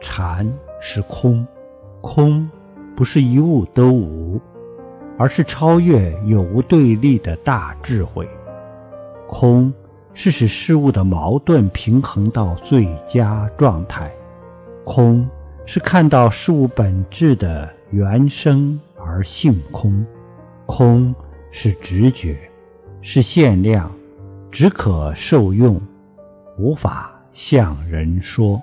禅是空空不是一物都无而是超越有无对立的大智慧。空是使事物的矛盾平衡到最佳状态空是看到事物本质的原生而性空空是直觉是限量只可受用无法向人说。